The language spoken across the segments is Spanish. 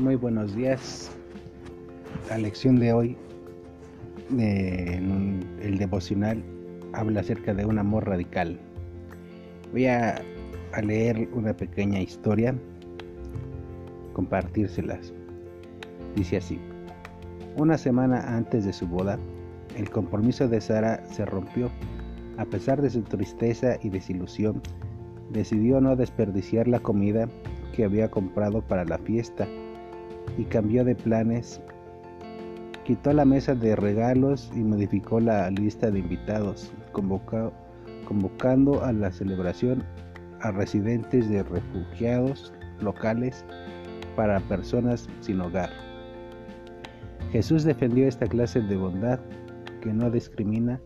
Muy buenos días. La lección de hoy, el devocional, habla acerca de un amor radical. Voy a, a leer una pequeña historia, compartírselas. Dice así. Una semana antes de su boda, el compromiso de Sara se rompió. A pesar de su tristeza y desilusión, decidió no desperdiciar la comida que había comprado para la fiesta y cambió de planes. Quitó la mesa de regalos y modificó la lista de invitados, convocando a la celebración a residentes de refugiados locales para personas sin hogar. Jesús defendió esta clase de bondad que no discrimina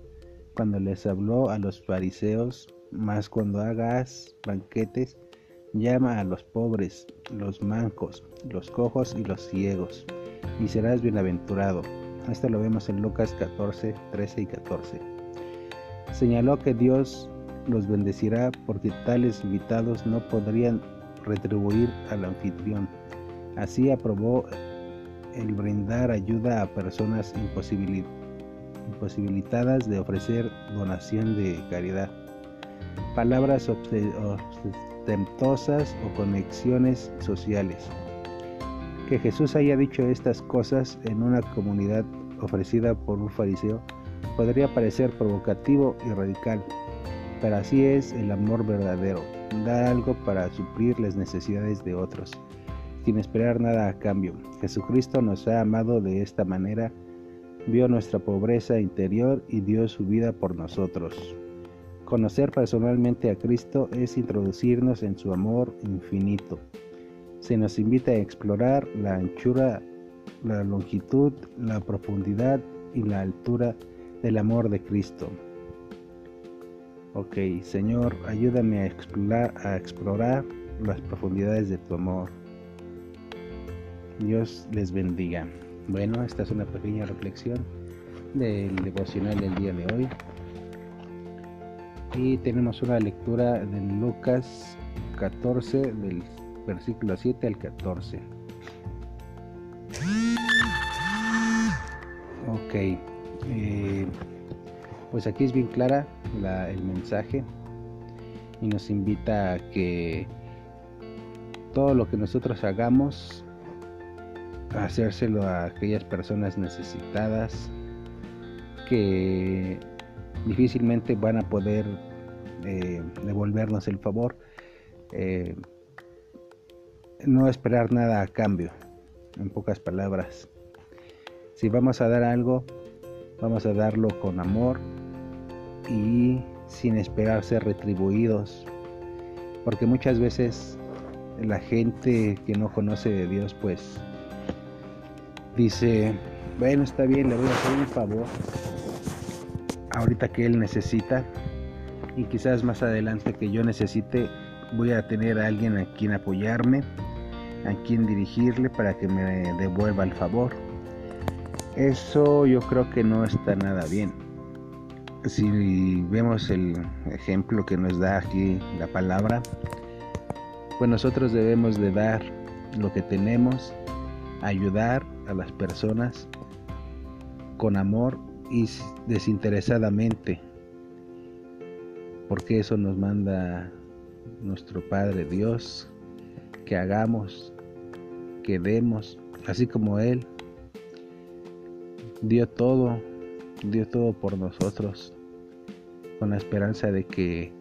cuando les habló a los fariseos, mas cuando hagas banquetes, llama a los pobres, los mancos, los cojos y los ciegos, y serás bienaventurado. Esto lo vemos en Lucas 14, 13 y 14. Señaló que Dios los bendecirá porque tales invitados no podrían retribuir al anfitrión. Así aprobó el brindar ayuda a personas imposibilitadas de ofrecer donación de caridad. Palabras o conexiones sociales. Que Jesús haya dicho estas cosas en una comunidad ofrecida por un fariseo podría parecer provocativo y radical, pero así es el amor verdadero, da algo para suplir las necesidades de otros, sin esperar nada a cambio. Jesucristo nos ha amado de esta manera, vio nuestra pobreza interior y dio su vida por nosotros. Conocer personalmente a Cristo es introducirnos en su amor infinito. Se nos invita a explorar la anchura, la longitud, la profundidad y la altura del amor de Cristo. Ok, Señor, ayúdame a explorar, a explorar las profundidades de tu amor. Dios les bendiga. Bueno, esta es una pequeña reflexión del devocional del día de hoy. Y tenemos una lectura de Lucas 14, del versículo 7 al 14. Ok, eh, pues aquí es bien clara el mensaje y nos invita a que todo lo que nosotros hagamos, hacérselo a aquellas personas necesitadas que difícilmente van a poder eh, devolvernos el favor. Eh, no esperar nada a cambio, en pocas palabras. Si vamos a dar algo, vamos a darlo con amor y sin esperar ser retribuidos. Porque muchas veces la gente que no conoce de Dios, pues dice, bueno, está bien, le voy a hacer un favor ahorita que él necesita y quizás más adelante que yo necesite voy a tener a alguien a quien apoyarme, a quien dirigirle para que me devuelva el favor. Eso yo creo que no está nada bien. Si vemos el ejemplo que nos da aquí la palabra, pues nosotros debemos de dar lo que tenemos, ayudar a las personas con amor y desinteresadamente, porque eso nos manda nuestro Padre Dios, que hagamos, que demos, así como Él dio todo, dio todo por nosotros, con la esperanza de que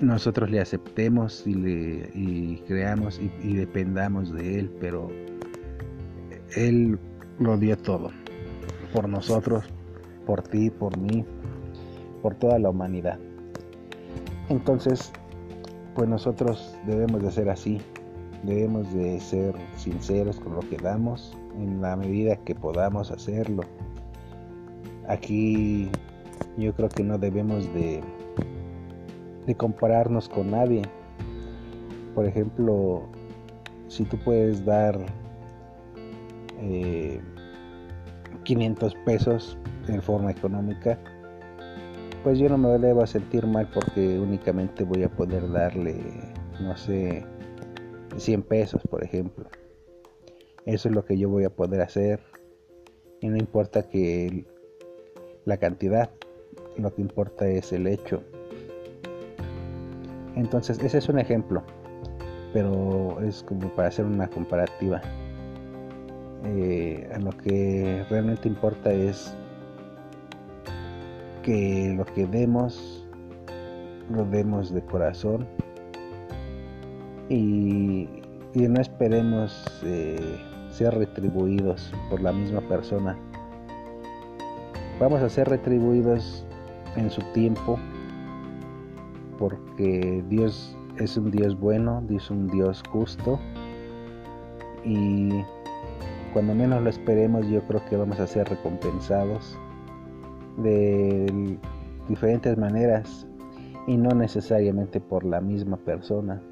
nosotros le aceptemos y, le, y creamos y, y dependamos de Él, pero Él lo dio todo por nosotros, por ti, por mí, por toda la humanidad. Entonces, pues nosotros debemos de ser así, debemos de ser sinceros con lo que damos en la medida que podamos hacerlo. Aquí yo creo que no debemos de, de compararnos con nadie. Por ejemplo, si tú puedes dar eh, 500 pesos en forma económica, pues yo no me debo sentir mal porque únicamente voy a poder darle, no sé, 100 pesos, por ejemplo. Eso es lo que yo voy a poder hacer. Y no importa que la cantidad, lo que importa es el hecho. Entonces, ese es un ejemplo, pero es como para hacer una comparativa. Eh, a lo que realmente importa es que lo que demos, lo demos de corazón y, no esperemos eh, ser retribuidos por la misma persona. Vamos a ser retribuidos en su tiempo porque Dios es un Dios bueno, Dios es un Dios justo y cuando menos lo esperemos yo creo que vamos a ser recompensados de diferentes maneras y no necesariamente por la misma persona.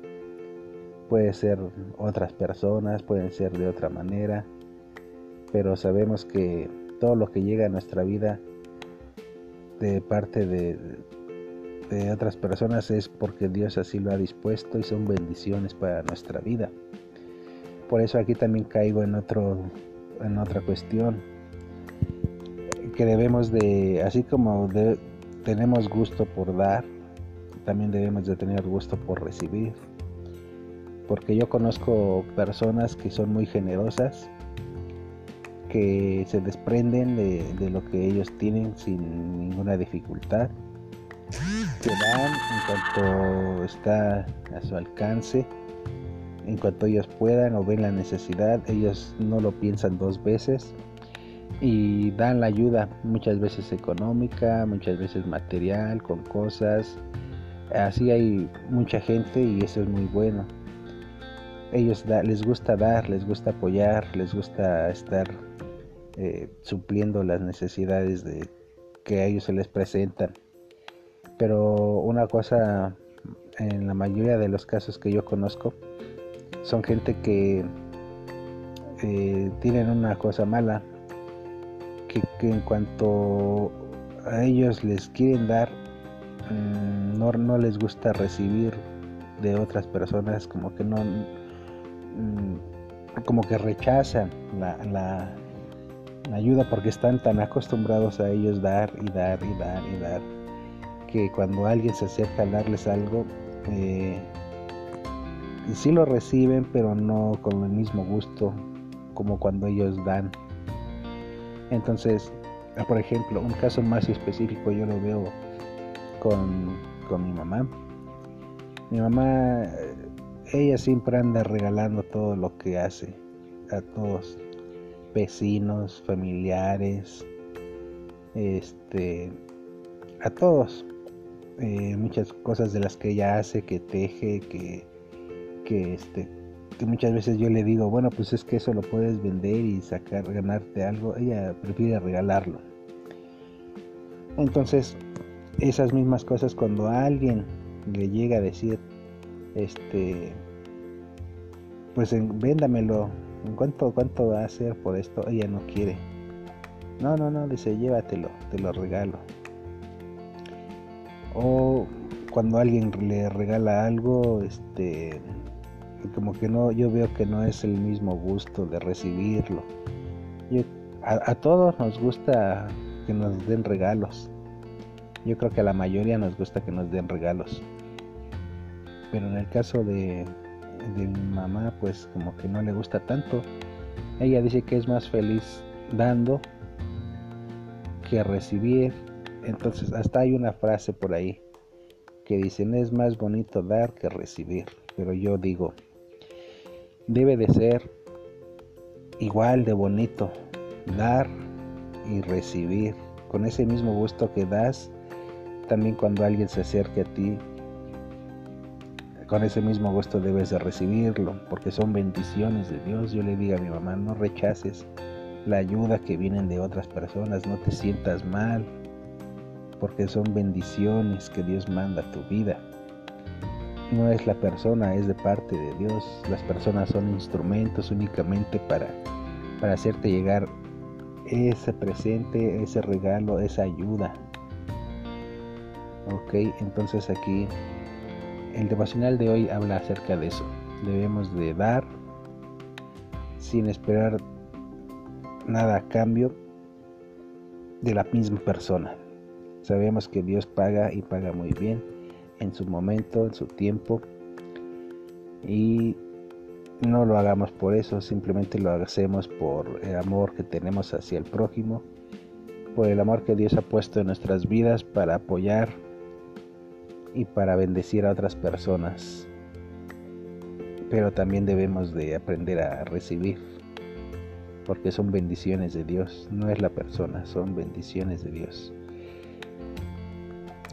Puede ser otras personas, pueden ser de otra manera, pero sabemos que todo lo que llega a nuestra vida de parte de, de otras personas es porque Dios así lo ha dispuesto y son bendiciones para nuestra vida. Por eso aquí también caigo en otro en otra cuestión que debemos de así como tenemos gusto por dar, también debemos de tener gusto por recibir. Porque yo conozco personas que son muy generosas, que se desprenden de, de lo que ellos tienen sin ninguna dificultad que dan en cuanto está a su alcance, en cuanto ellos puedan o ven la necesidad, ellos no lo piensan dos veces y dan la ayuda, muchas veces económica, muchas veces material, con cosas. Así hay mucha gente y eso es muy bueno. Ellos les gusta dar, les gusta apoyar, les gusta estar eh, supliendo las necesidades de que a ellos se les presentan pero una cosa en la mayoría de los casos que yo conozco son gente que eh, tienen una cosa mala que, en cuanto a ellos les quieren dar mm, no, no, les gusta recibir de otras personas como que no mm, como que rechazan la, la ayuda porque están tan acostumbrados a ellos dar y dar y dar y dar que cuando alguien se acerca a darles algo, eh, sí lo reciben, pero no con el mismo gusto como cuando ellos dan. Entonces, por ejemplo, un caso más específico yo lo veo con, con mi mamá. Mi mamá, ella siempre anda regalando todo lo que hace a todos, vecinos, familiares, este, a todos. Eh, muchas cosas de las que ella hace, que teje, que, que, este, que muchas veces yo le digo, bueno, pues es que eso lo puedes vender y sacar, ganarte algo. Ella prefiere regalarlo. Entonces, esas mismas cosas cuando alguien le llega a decir, este, pues véndamelo, ¿cuánto, cuánto va a hacer por esto? Ella no quiere. No, no, no, dice, llévatelo, te lo regalo o cuando alguien le regala algo, este, como que no, yo veo que no es el mismo gusto de recibirlo. a, todos nos gusta que nos den regalos. Yo creo que a la mayoría nos gusta que nos den regalos. Pero en el caso de, de mi mamá, pues como que no le gusta tanto. Ella dice que es más feliz dando que recibir entonces, hasta hay una frase por ahí que dicen es más bonito dar que recibir. Pero yo digo, debe de ser igual de bonito dar y recibir. Con ese mismo gusto que das, también cuando alguien se acerque a ti, con ese mismo gusto debes de recibirlo, porque son bendiciones de Dios. Yo le digo a mi mamá, no rechaces la ayuda que vienen de otras personas, no te sientas mal, porque son bendiciones que Dios manda a tu vida. No es la persona, es de parte de Dios. Las personas son instrumentos únicamente para, para hacerte llegar ese presente, ese regalo, esa ayuda. Ok, entonces aquí el devocional de hoy habla acerca de eso. Debemos de dar sin esperar nada a cambio de la misma persona. Sabemos que Dios paga y paga muy bien en su momento, en su tiempo. Y no lo hagamos por eso, simplemente lo hacemos por el amor que tenemos hacia el prójimo, por el amor que Dios ha puesto en nuestras vidas para apoyar y para bendecir a otras personas. Pero también debemos de aprender a recibir, porque son bendiciones de Dios, no es la persona, son bendiciones de Dios.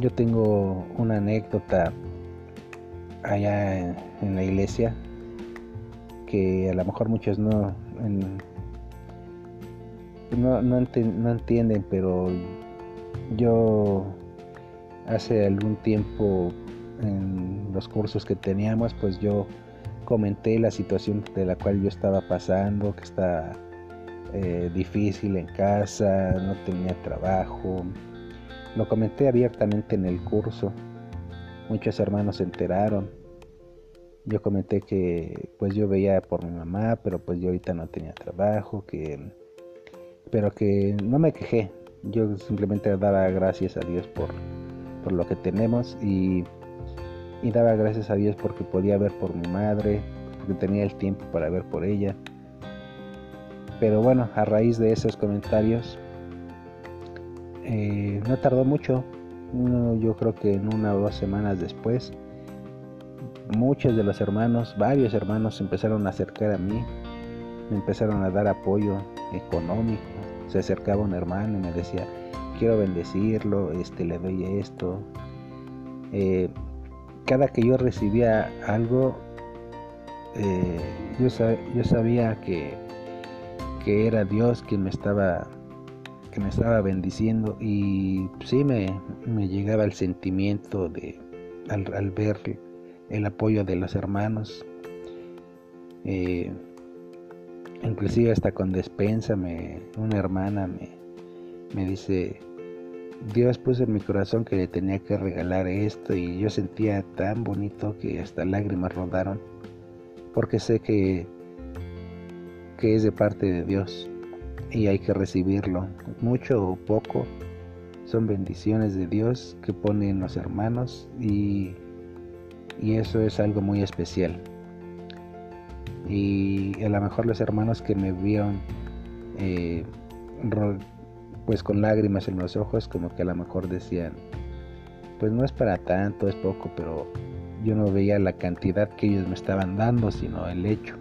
Yo tengo una anécdota allá en, la iglesia que a lo mejor muchos no, no, no, entienden, pero yo hace algún tiempo en los cursos que teníamos, pues yo comenté la situación de la cual yo estaba pasando, que está eh, difícil en casa, no tenía trabajo, lo comenté abiertamente en el curso. Muchos hermanos se enteraron. Yo comenté que pues yo veía por mi mamá, pero pues yo ahorita no tenía trabajo, que pero que no me quejé. Yo simplemente daba gracias a Dios por, por lo que tenemos y, y daba gracias a Dios porque podía ver por mi madre, porque tenía el tiempo para ver por ella. Pero bueno, a raíz de esos comentarios eh, no tardó mucho, yo creo que en una o dos semanas después, muchos de los hermanos, varios hermanos empezaron a acercar a mí, me empezaron a dar apoyo económico, se acercaba un hermano y me decía, quiero bendecirlo, este, le doy esto. Eh, cada que yo recibía algo, eh, yo, sabía que, que era Dios quien me estaba que me estaba bendiciendo y sí me, llegaba el sentimiento de al, ver el apoyo de los hermanos eh, inclusive hasta con despensa me, una hermana me, me dice Dios puso en mi corazón que le tenía que regalar esto y yo sentía tan bonito que hasta lágrimas rodaron porque sé que que es de parte de Dios y hay que recibirlo, mucho o poco, son bendiciones de Dios que ponen los hermanos y, y eso es algo muy especial. Y a lo mejor los hermanos que me vieron eh, pues con lágrimas en los ojos, como que a lo mejor decían, pues no es para tanto, es poco, pero yo no veía la cantidad que ellos me estaban dando, sino el hecho.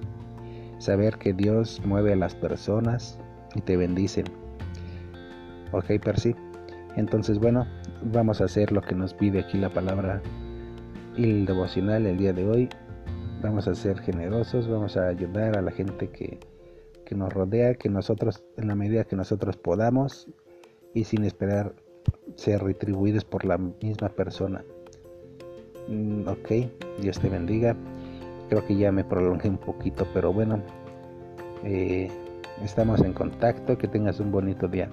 Saber que Dios mueve a las personas y te bendicen. Ok, Percy. Entonces, bueno, vamos a hacer lo que nos pide aquí la palabra y el devocional el día de hoy. Vamos a ser generosos, vamos a ayudar a la gente que, que nos rodea, que nosotros, en la medida que nosotros podamos y sin esperar ser retribuidos por la misma persona. Mm, ok, Dios te bendiga. Creo que ya me prolongé un poquito, pero bueno, eh, Estamos en contacto, que tengas un bonito día.